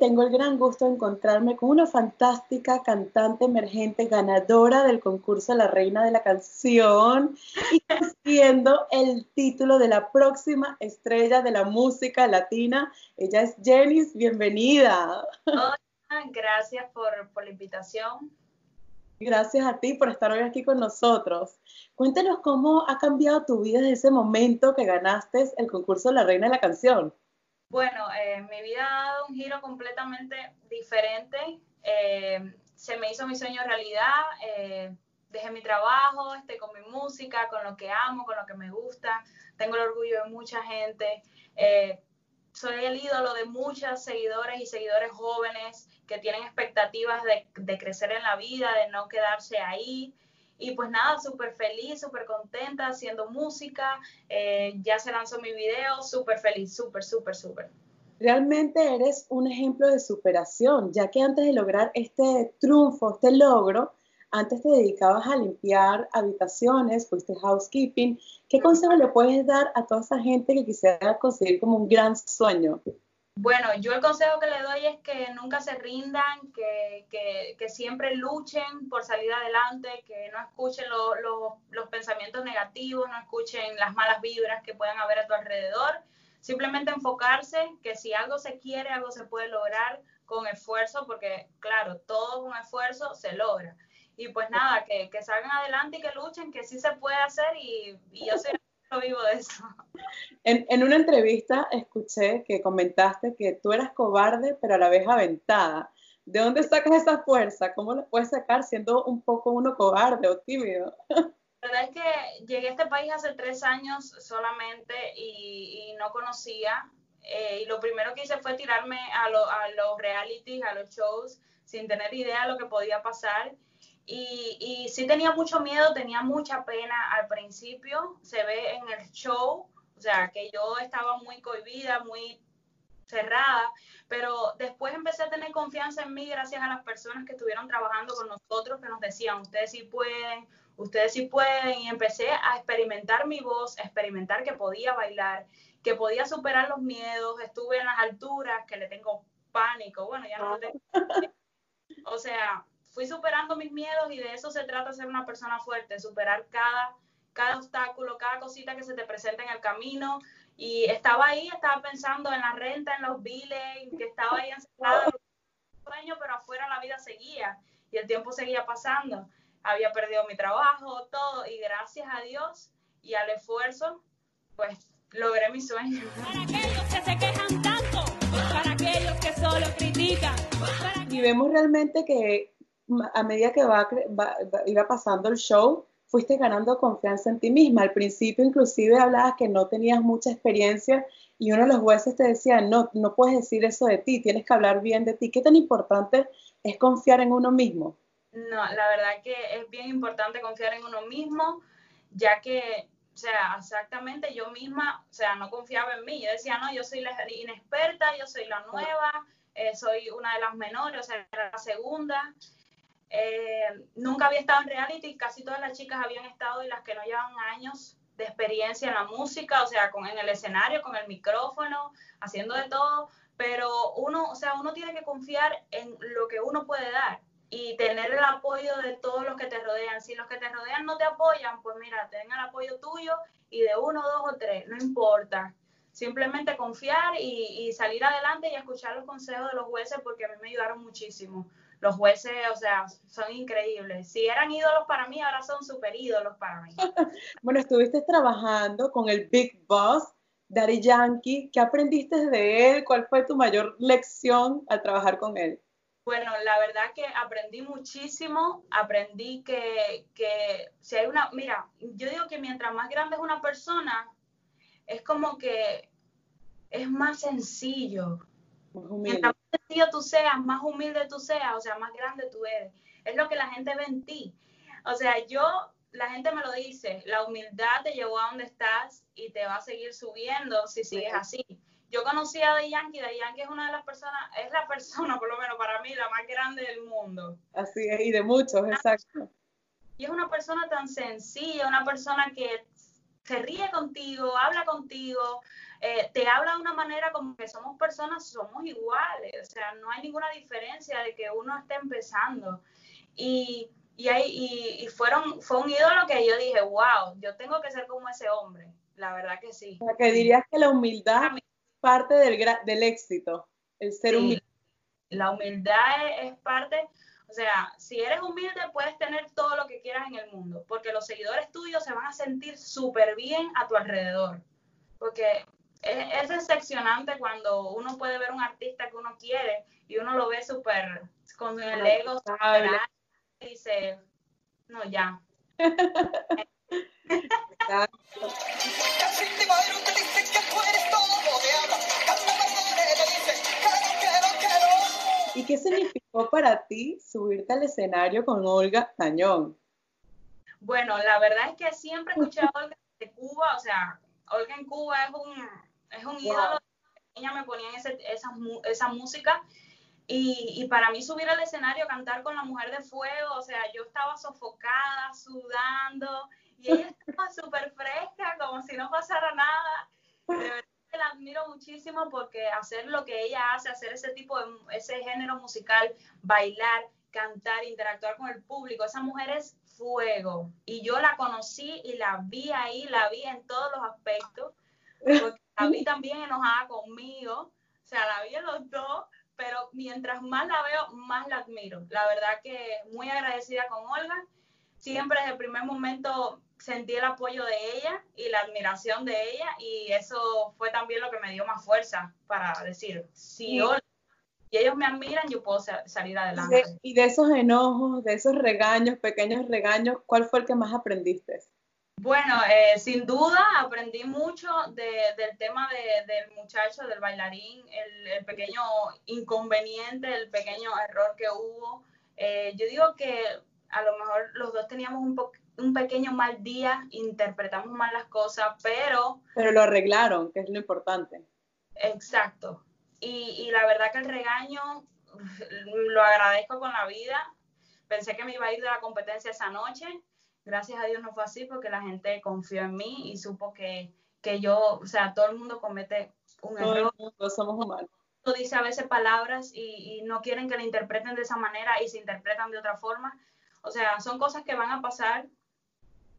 Tengo el gran gusto de encontrarme con una fantástica cantante emergente, ganadora del concurso La Reina de la Canción y siendo el título de la próxima estrella de la música latina. Ella es Jenis, bienvenida. Hola, gracias por, por la invitación. Gracias a ti por estar hoy aquí con nosotros. Cuéntanos cómo ha cambiado tu vida desde ese momento que ganaste el concurso La Reina de la Canción. Bueno, eh, mi vida ha dado un giro completamente diferente. Eh, se me hizo mi sueño realidad. Eh, dejé mi trabajo, estoy con mi música, con lo que amo, con lo que me gusta. Tengo el orgullo de mucha gente. soy el ídolo de muchos seguidores y seguidores jóvenes que tienen expectativas de crecer en la vida, de no quedarse ahí. Y pues nada, súper feliz, súper contenta haciendo música. Eh, ya se lanzó mi video, súper feliz, súper, súper, súper. Realmente eres un ejemplo de superación, ya que antes de lograr este triunfo, este logro, antes te dedicabas a limpiar habitaciones, fuiste housekeeping. ¿Qué consejo le puedes dar a toda esa gente que quisiera conseguir como un gran sueño? Bueno, yo el consejo que le doy es que nunca se rindan, que, siempre luchen por salir adelante, que no escuchen los pensamientos negativos, no escuchen las malas vibras que puedan haber a tu alrededor. Simplemente enfocarse que si algo se quiere, algo se puede lograr con esfuerzo, porque claro, todo un esfuerzo se logra. Y pues nada, que, que salgan adelante y que luchen, que sí se puede hacer y, y yo soy vivo de eso. En, en, una entrevista escuché que comentaste que tú eras cobarde, pero a la vez aventada. ¿De dónde sacas esa fuerza? ¿Cómo la puedes sacar siendo un poco uno cobarde o tímido? La verdad es que llegué a este país hace tres años solamente y, no conocía. Eh, y lo primero que hice fue tirarme a, a los realities, a los shows, sin tener idea de lo que podía pasar. Y, y sí tenía mucho miedo, tenía mucha pena al principio, se ve en el show, o sea, que yo estaba muy cohibida, muy cerrada, pero después empecé a tener confianza en mí gracias a las personas que estuvieron trabajando con nosotros, que nos decían, ustedes sí pueden, ustedes sí pueden, y empecé a experimentar mi voz, a experimentar que podía bailar, que podía superar los miedos, estuve en las alturas, que le tengo pánico, bueno, ya no lo tengo. O sea, fui superando mis miedos y de eso se trata ser una persona fuerte, superar cada, cada obstáculo, cada cosita que se te presenta en el camino. Y estaba ahí, estaba pensando en la renta, en los biles, que estaba ahí encerrada, sueño, pero afuera la vida seguía y el tiempo seguía pasando. Había perdido mi trabajo, todo, y gracias a Dios y al esfuerzo, pues logré mi sueño. Para aquellos que se quejan tanto, para aquellos que solo critican. Y vemos realmente que a medida que va, iba pasando el show, fuiste ganando confianza en ti misma. Al principio inclusive hablabas que no tenías mucha experiencia y uno de los jueces te decía, no, no puedes decir eso de ti, tienes que hablar bien de ti. ¿Qué tan importante es confiar en uno mismo? No, la verdad que es bien importante confiar en uno mismo, ya que, o sea, exactamente yo misma, o sea, no confiaba en mí. Yo decía, no, yo soy la inexperta, yo soy la nueva, eh, soy una de las menores, o sea, la segunda. Eh, nunca había estado en reality, casi todas las chicas habían estado y las que no llevan años de experiencia en la música, o sea, con, en el escenario, con el micrófono, haciendo de todo, pero uno, o sea, uno tiene que confiar en lo que uno puede dar y tener el apoyo de todos los que te rodean. Si los que te rodean no te apoyan, pues mira, ten el apoyo tuyo y de uno, dos o tres, no importa. Simplemente confiar y, y salir adelante y escuchar los consejos de los jueces porque a mí me ayudaron muchísimo los jueces, o sea, son increíbles. Si eran ídolos para mí, ahora son super ídolos para mí. bueno, estuviste trabajando con el Big Boss, Daddy Yankee. ¿Qué aprendiste de él? ¿Cuál fue tu mayor lección al trabajar con él? Bueno, la verdad que aprendí muchísimo, aprendí que, que si hay una, mira, yo digo que mientras más grande es una persona, es como que es más sencillo, Mientras más sencillo tú seas, más humilde tú seas, o sea, más grande tú eres. Es lo que la gente ve en ti. O sea, yo, la gente me lo dice, la humildad te llevó a donde estás y te va a seguir subiendo si sigues así. Yo conocí a The Yankee, The Yankee es una de las personas, es la persona, por lo menos para mí, la más grande del mundo. Así es, y de muchos, exacto. Y es una persona tan sencilla, una persona que se ríe contigo, habla contigo, eh, te habla de una manera como que somos personas, somos iguales, o sea, no hay ninguna diferencia de que uno esté empezando. Y, y, y, fueron, fue un ídolo que yo dije, wow, yo tengo que ser como ese hombre, la verdad que sí. O sea, que dirías que la humildad es parte del, del éxito, el ser humilde. La humildad es parte, o sea, si eres humilde puedes tener todo lo que quieras en el mundo, porque los seguidores tuyos se van a sentir súper bien a tu alrededor, porque es, decepcionante cuando uno puede ver un artista que uno quiere y uno lo ve súper con el ego y dice, no, ya. ¿Y qué significó para ti subirte al escenario con Olga Tañón? Bueno, la verdad es que siempre he escuchado a Olga de Cuba, o sea, Olga en Cuba es un, es un ídolo. Ella me ponía esa, esa música y, y, para mí subir al escenario, cantar con la mujer de fuego, o sea, yo estaba sofocada, sudando, y ella estaba súper fresca, como si no pasara nada. De verdad que la admiro muchísimo porque hacer lo que ella hace, hacer ese tipo de, ese género musical, bailar, cantar, interactuar con el público, esa mujer es fuego. Y yo la conocí y la vi ahí, la vi en todos los aspectos porque la vi también enojada conmigo, o sea, la vi en los dos, pero mientras más la veo, más la admiro. La verdad que muy agradecida con Olga. Siempre desde el primer momento sentí el apoyo de ella y la admiración de ella y eso fue también lo que me dio más fuerza para decir, si Olga y ellos me admiran, yo puedo salir adelante. y de esos enojos, de esos regaños, pequeños regaños, ¿cuál fue el que más aprendiste? Bueno, eh, sin duda aprendí mucho del tema del muchacho, del bailarín, el, pequeño inconveniente, el pequeño error que hubo. Eh, yo digo que a lo mejor los dos teníamos un, un pequeño mal día, interpretamos mal las cosas, pero... Pero lo arreglaron, que es lo importante. Exacto. Y, y la verdad que el regaño lo agradezco con la vida. Pensé que me iba a ir de la competencia esa noche gracias a Dios no fue así porque la gente confió en mí y supo que, que yo, o sea, todo el mundo comete un error. Todos somos humanos. Dice a veces palabras y, y, no quieren que la interpreten de esa manera y se interpretan de otra forma. O sea, son cosas que van a pasar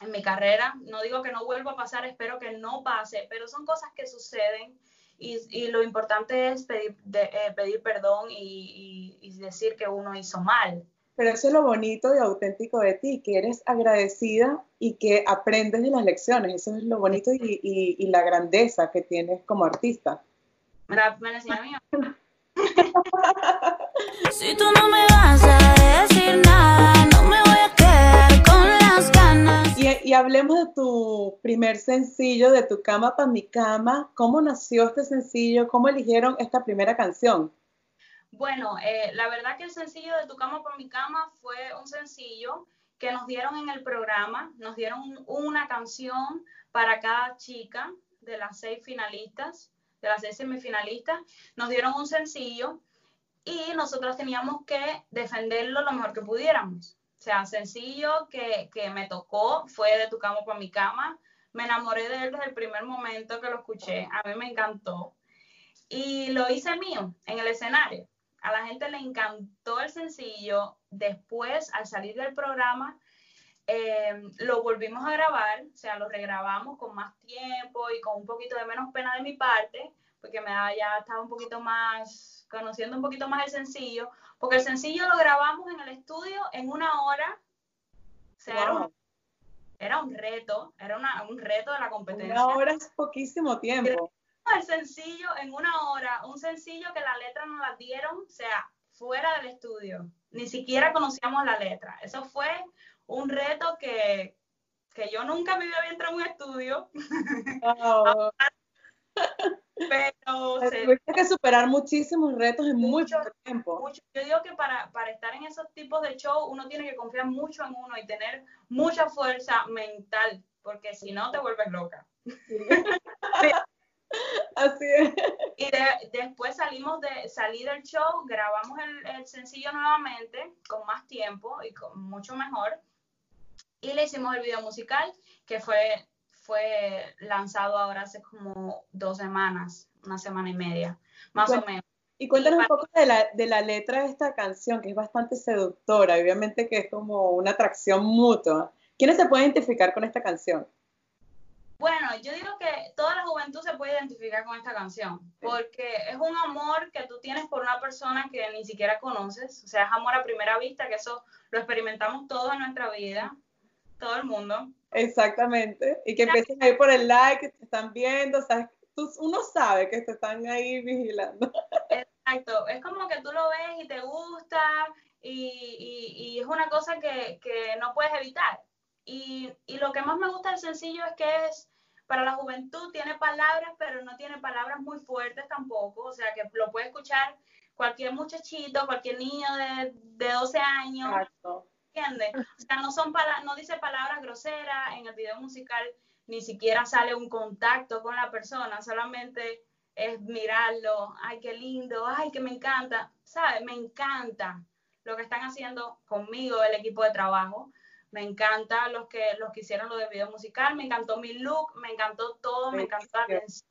en mi carrera. No digo que no vuelva a pasar, espero que no pase, pero son cosas que suceden y, y lo importante es pedir, de, eh, pedir perdón y, y decir que uno hizo mal. Pero eso es lo bonito y auténtico de ti, que eres agradecida y que aprendes de las lecciones. Eso es lo bonito y, y, la grandeza que tienes como artista. si tú no me vas a decir nada, no me voy a quedar con las ganas. Y, y hablemos de tu primer sencillo, de Tu cama para mi cama. ¿Cómo nació este sencillo? ¿Cómo eligieron esta primera canción? Bueno, eh, la verdad que el sencillo de Tu cama por mi cama fue un sencillo que nos dieron en el programa, nos dieron una canción para cada chica de las seis finalistas, de las seis semifinalistas, nos dieron un sencillo y nosotros teníamos que defenderlo lo mejor que pudiéramos. O sea, sencillo que, que me tocó fue de Tu cama por mi cama. Me enamoré de él desde el primer momento que lo escuché. A mí me encantó. Y lo hice mío en el escenario a la gente le encantó el sencillo. Después, al salir del programa, eh, lo volvimos a grabar, o sea, lo regrabamos con más tiempo y con un poquito de menos pena de mi parte, porque me ya estaba un poquito más, conociendo un poquito más el sencillo, porque el sencillo lo grabamos en el estudio en una hora. O sea, era, un, reto, era un reto de la competencia. Una hora es poquísimo tiempo el sencillo en una hora, un sencillo que la letra no la dieron, o sea, fuera del estudio. Ni siquiera conocíamos la letra. Eso fue un reto que, que yo nunca me había entrado en un estudio. Pero se, que superar muchísimos retos en mucho, tiempo. Yo digo que para, para, estar en esos tipos de show uno tiene que confiar mucho en uno y tener mucha fuerza mental, porque si no te vuelves loca. Así es. Y después salimos de salir del show, grabamos el, sencillo nuevamente con más tiempo y con mucho mejor. Y le hicimos el video musical, que fue fue lanzado ahora hace como dos semanas, una semana y media, más o menos. Y cuéntanos un poco de la, de la letra de esta canción, que es bastante seductora, obviamente que es como una atracción mutua. ¿Quiénes se pueden identificar con esta canción? Bueno, yo digo que toda la juventud se puede identificar con esta canción, porque es un amor que tú tienes por una persona que ni siquiera conoces, o sea, es amor a primera vista, que eso lo experimentamos todos en nuestra vida, todo el mundo. Exactamente, y que empiecen a ir por el like, que te están viendo, o sea, uno sabe que te están ahí vigilando. Exacto, es como que tú lo ves y te gusta y, y, es una cosa que, que no puedes evitar. Y, y, lo que más me gusta del sencillo es que es para la juventud, tiene palabras, pero no tiene palabras muy fuertes tampoco, o sea que lo puede escuchar cualquier muchachito, cualquier niño de, de 12 años. Exacto. ¿Entiendes? O sea, no, son no dice palabras groseras, en el video musical ni siquiera sale un contacto con la persona, solamente es mirarlo, ay, qué lindo, ay, que me encanta, ¿sabes? Me encanta lo que están haciendo conmigo, el equipo de trabajo. Me encanta los que, los que hicieron lo del video musical, me encantó mi look, me encantó todo, me encantó la atención.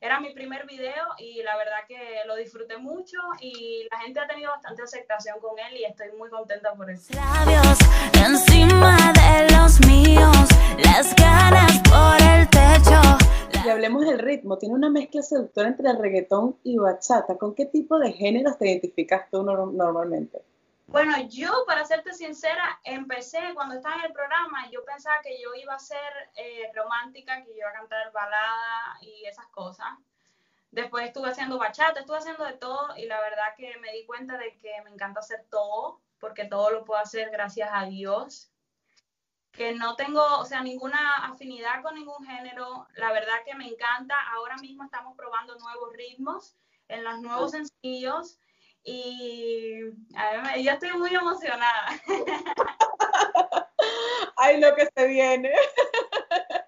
Era mi primer video y la verdad que lo disfruté mucho y la gente ha tenido bastante aceptación con él y estoy muy contenta por eso. Labios encima de los míos, las ganas por el techo. Y hablemos del ritmo, tiene una mezcla seductora entre el reggaetón y bachata. ¿Con qué tipo de géneros te identificas tú normalmente? Bueno, yo, para serte sincera, empecé cuando estaba en el programa, yo pensaba que yo iba a ser eh, romántica, que yo iba a cantar balada y esas cosas. Después estuve haciendo bachata, estuve haciendo de todo y la verdad que me di cuenta de que me encanta hacer todo, porque todo lo puedo hacer gracias a Dios. Que no tengo, o sea, ninguna afinidad con ningún género. La verdad que me encanta. Ahora mismo estamos probando nuevos ritmos en los nuevos sencillos y a yo estoy muy emocionada. Ay, lo que se viene.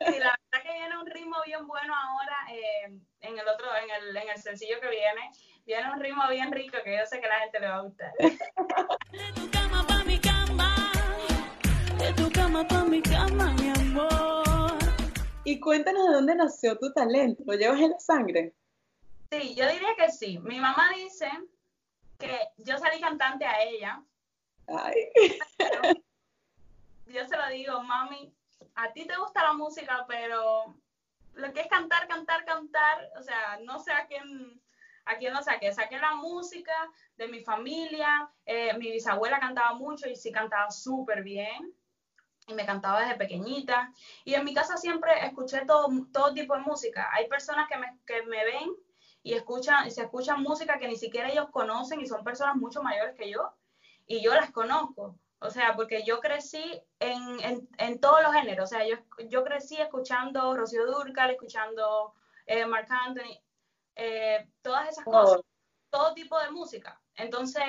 Sí, la verdad que viene un ritmo bien bueno ahora eh, en el otro, en el, en el sencillo que viene. Viene un ritmo bien rico que yo sé que a la gente le va a gustar. De tu cama pa' mi cama, de tu cama pa' mi cama, mi amor. Y cuéntanos de dónde nació tu talento, ¿lo llevas en la sangre? Sí, yo diría que sí. Mi mamá dice que yo salí cantante a ella. Ay. yo se lo digo, mami, a ti te gusta la música, pero lo que es cantar, cantar, cantar, o sea, no sé a quién, a quién lo saqué. Saqué la música de mi familia, eh, mi bisabuela cantaba mucho y sí cantaba súper bien. Y me cantaba desde pequeñita. Y en mi casa siempre escuché todo, todo tipo de música. Hay personas que me, que me ven y escuchan, se escuchan música que ni siquiera ellos conocen y son personas mucho mayores que yo y yo las conozco. O sea, porque yo crecí en, en, en todos los géneros. O sea, yo, yo crecí escuchando Rocío Durcal, escuchando eh, Mark Anthony, eh, todas esas cosas, todo tipo de música. Entonces,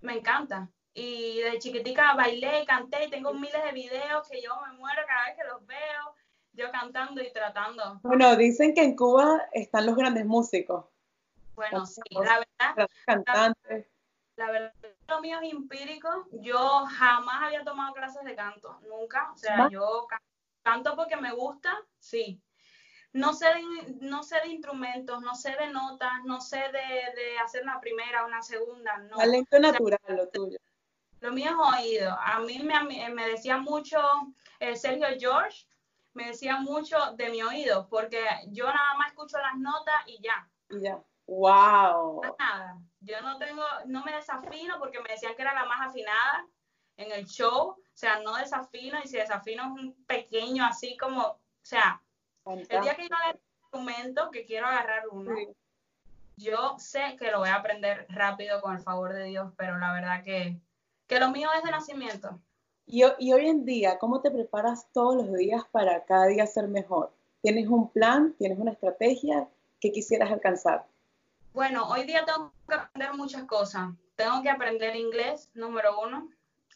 me encanta. Y de chiquitica bailé y canté y tengo miles de videos que yo me muero cada vez que los veo yo cantando y tratando. Bueno, dicen que en Cuba están los grandes músicos. Bueno, sí, la verdad. Cantantes. La, verdad, lo mío es empírico. Yo jamás había tomado clases de canto, nunca. O sea, yo canto porque me gusta, sí. No sé, de, no sé de instrumentos, no sé de notas, no sé de, de hacer una primera, una segunda, no. Talento natural, lo tuyo. Lo mío es oído. A mí me, me decía mucho eh, Sergio George, me decía mucho de mi oído, porque yo nada más escucho las notas y ya. Y ya. Wow. Nada. Yo no tengo, no me desafino porque me decían que era la más afinada en el show. O sea, no desafino y si desafino es un pequeño así como, o sea, el día que yo un instrumento, que quiero agarrar uno, yo sé que lo voy a aprender rápido con el favor de Dios, pero la verdad que, que lo mío es de nacimiento. Y, hoy en día, ¿cómo te preparas todos los días para cada día ser mejor? ¿Tienes un plan? ¿Tienes una estrategia? ¿Qué quisieras alcanzar? Bueno, hoy día tengo que aprender muchas cosas. Tengo que aprender inglés, número uno.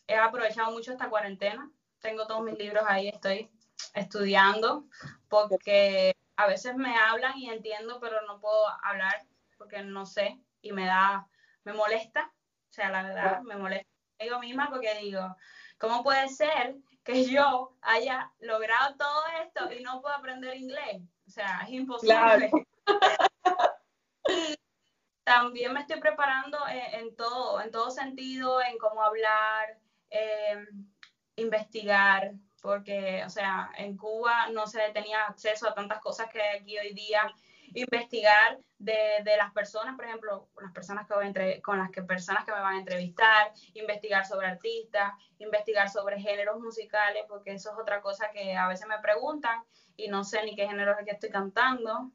He aprovechado mucho esta cuarentena. Tengo todos mis libros ahí, estoy estudiando, porque a veces me hablan y entiendo, pero no puedo hablar porque no sé y me da, me molesta. O sea, la verdad, me molesta digo misma porque digo, ¿Cómo puede ser que yo haya logrado todo esto y no puedo aprender inglés. O sea, es imposible. y también me estoy preparando en, todo, en todo sentido, en cómo hablar, eh, investigar, porque, o sea, en Cuba no se tenía acceso a tantas cosas que aquí hoy día investigar de, de, las personas, por ejemplo, las personas que voy entre, con las que personas que me van a entrevistar, investigar sobre artistas, investigar sobre géneros musicales, porque eso es otra cosa que a veces me preguntan y no sé ni qué género es que estoy cantando.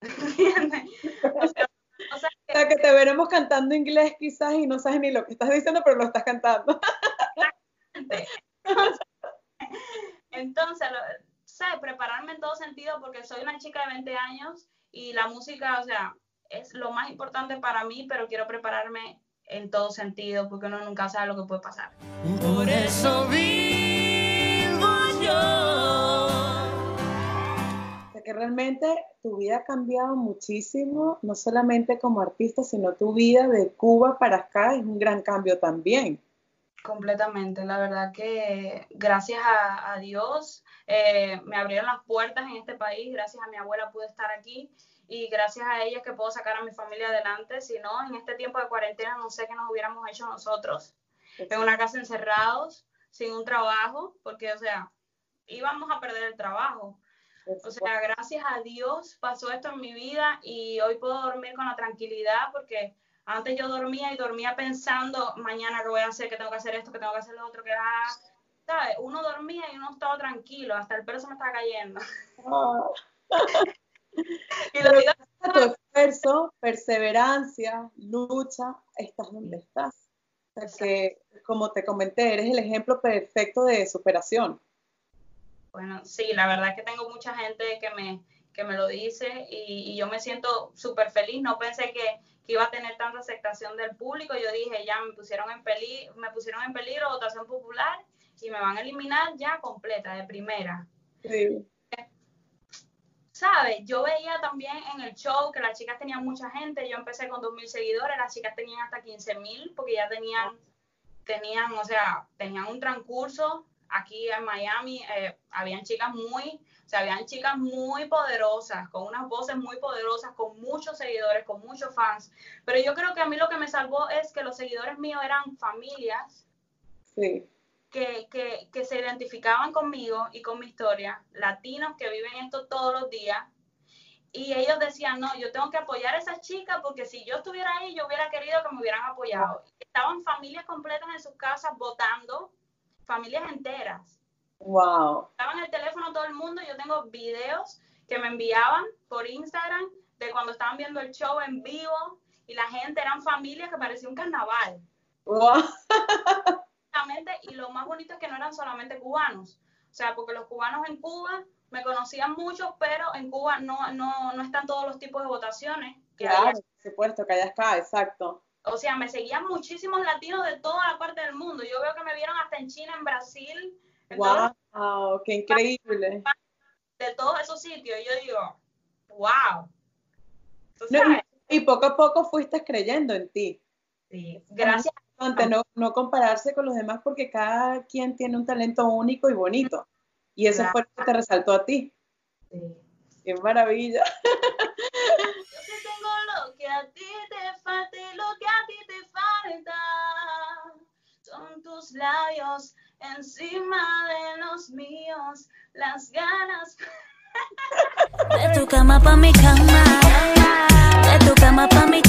o sea, o sea, que... te veremos cantando inglés quizás y no sabes ni lo que estás diciendo, pero lo estás cantando. Entonces, ¿sabes? Prepararme en todo sentido porque soy una chica de 20 años y la música, o sea, es lo más importante para mí, pero quiero prepararme en todo sentido porque uno nunca sabe lo que puede pasar. Por eso vivo yo. que realmente tu vida ha cambiado muchísimo, no solamente como artista, sino tu vida de Cuba para acá es un gran cambio también. Completamente, la verdad que gracias a, Dios eh, me abrieron las puertas en este país, gracias a mi abuela pude estar aquí y gracias a ella que puedo sacar a mi familia adelante, si no, en este tiempo de cuarentena no sé qué nos hubiéramos hecho nosotros, en una casa encerrados, sin un trabajo, porque, o sea, íbamos a perder el trabajo. O sea, gracias a Dios pasó esto en mi vida y hoy puedo dormir con la tranquilidad porque antes yo dormía y dormía pensando, mañana qué voy a hacer, que tengo que hacer esto, que tengo que hacer lo otro, que ah, ¿sabes? Uno dormía y uno estaba tranquilo, hasta el pelo se me estaba cayendo. Ah. y lo digo, tu esfuerzo, perseverancia, lucha, estás donde estás. Porque, como te comenté, eres el ejemplo perfecto de superación. Bueno, sí, la verdad es que tengo mucha gente que me, que me lo dice y, y yo me siento súper feliz. No pensé que, que iba a tener tanta aceptación del público. Yo dije, ya me pusieron en peligro, me pusieron en peligro votación popular y me van a eliminar ya completa, de primera. Sí. ¿Sabes? Yo veía también en el show que las chicas tenían mucha gente. Yo empecé con 2.000 seguidores, las chicas tenían hasta 15.000 porque ya tenían, tenían, o sea, tenían un transcurso. Aquí en Miami eh, habían chicas muy o sea, habían chicas muy poderosas, con unas voces muy poderosas, con muchos seguidores, con muchos fans. Pero yo creo que a mí lo que me salvó es que los seguidores míos eran familias que, que, que se identificaban conmigo y con mi historia, latinos que viven esto todos los días. Y ellos decían, no, yo tengo que apoyar a esas chicas porque si yo estuviera ahí, yo hubiera querido que me hubieran apoyado. Estaban familias completas en sus casas votando, familias enteras Wow. Estaba en el teléfono todo el mundo. Yo tengo videos que me enviaban por Instagram de cuando estaban viendo el show en vivo y la gente eran familias que parecía un carnaval. Wow. y lo más bonito es que no eran solamente cubanos. O sea, porque los cubanos en Cuba me conocían mucho, pero en Cuba no, no, no están todos los tipos de votaciones. claro, por supuesto, que allá está, exacto. O sea, me seguían muchísimos latinos de toda la parte del mundo. Yo veo que me vieron hasta en China, en Brasil, wow, qué increíble. De todos esos sitios, yo digo, wow. y, poco a poco fuiste creyendo en ti. Sí, gracias. No, no compararse con los demás porque cada quien tiene un talento único y bonito. Y eso fue lo que te resaltó a ti. Sí. Qué maravilla. labios encima de los míos, las ganas. De tu cama pa' mi cama, de tu cama pa' mi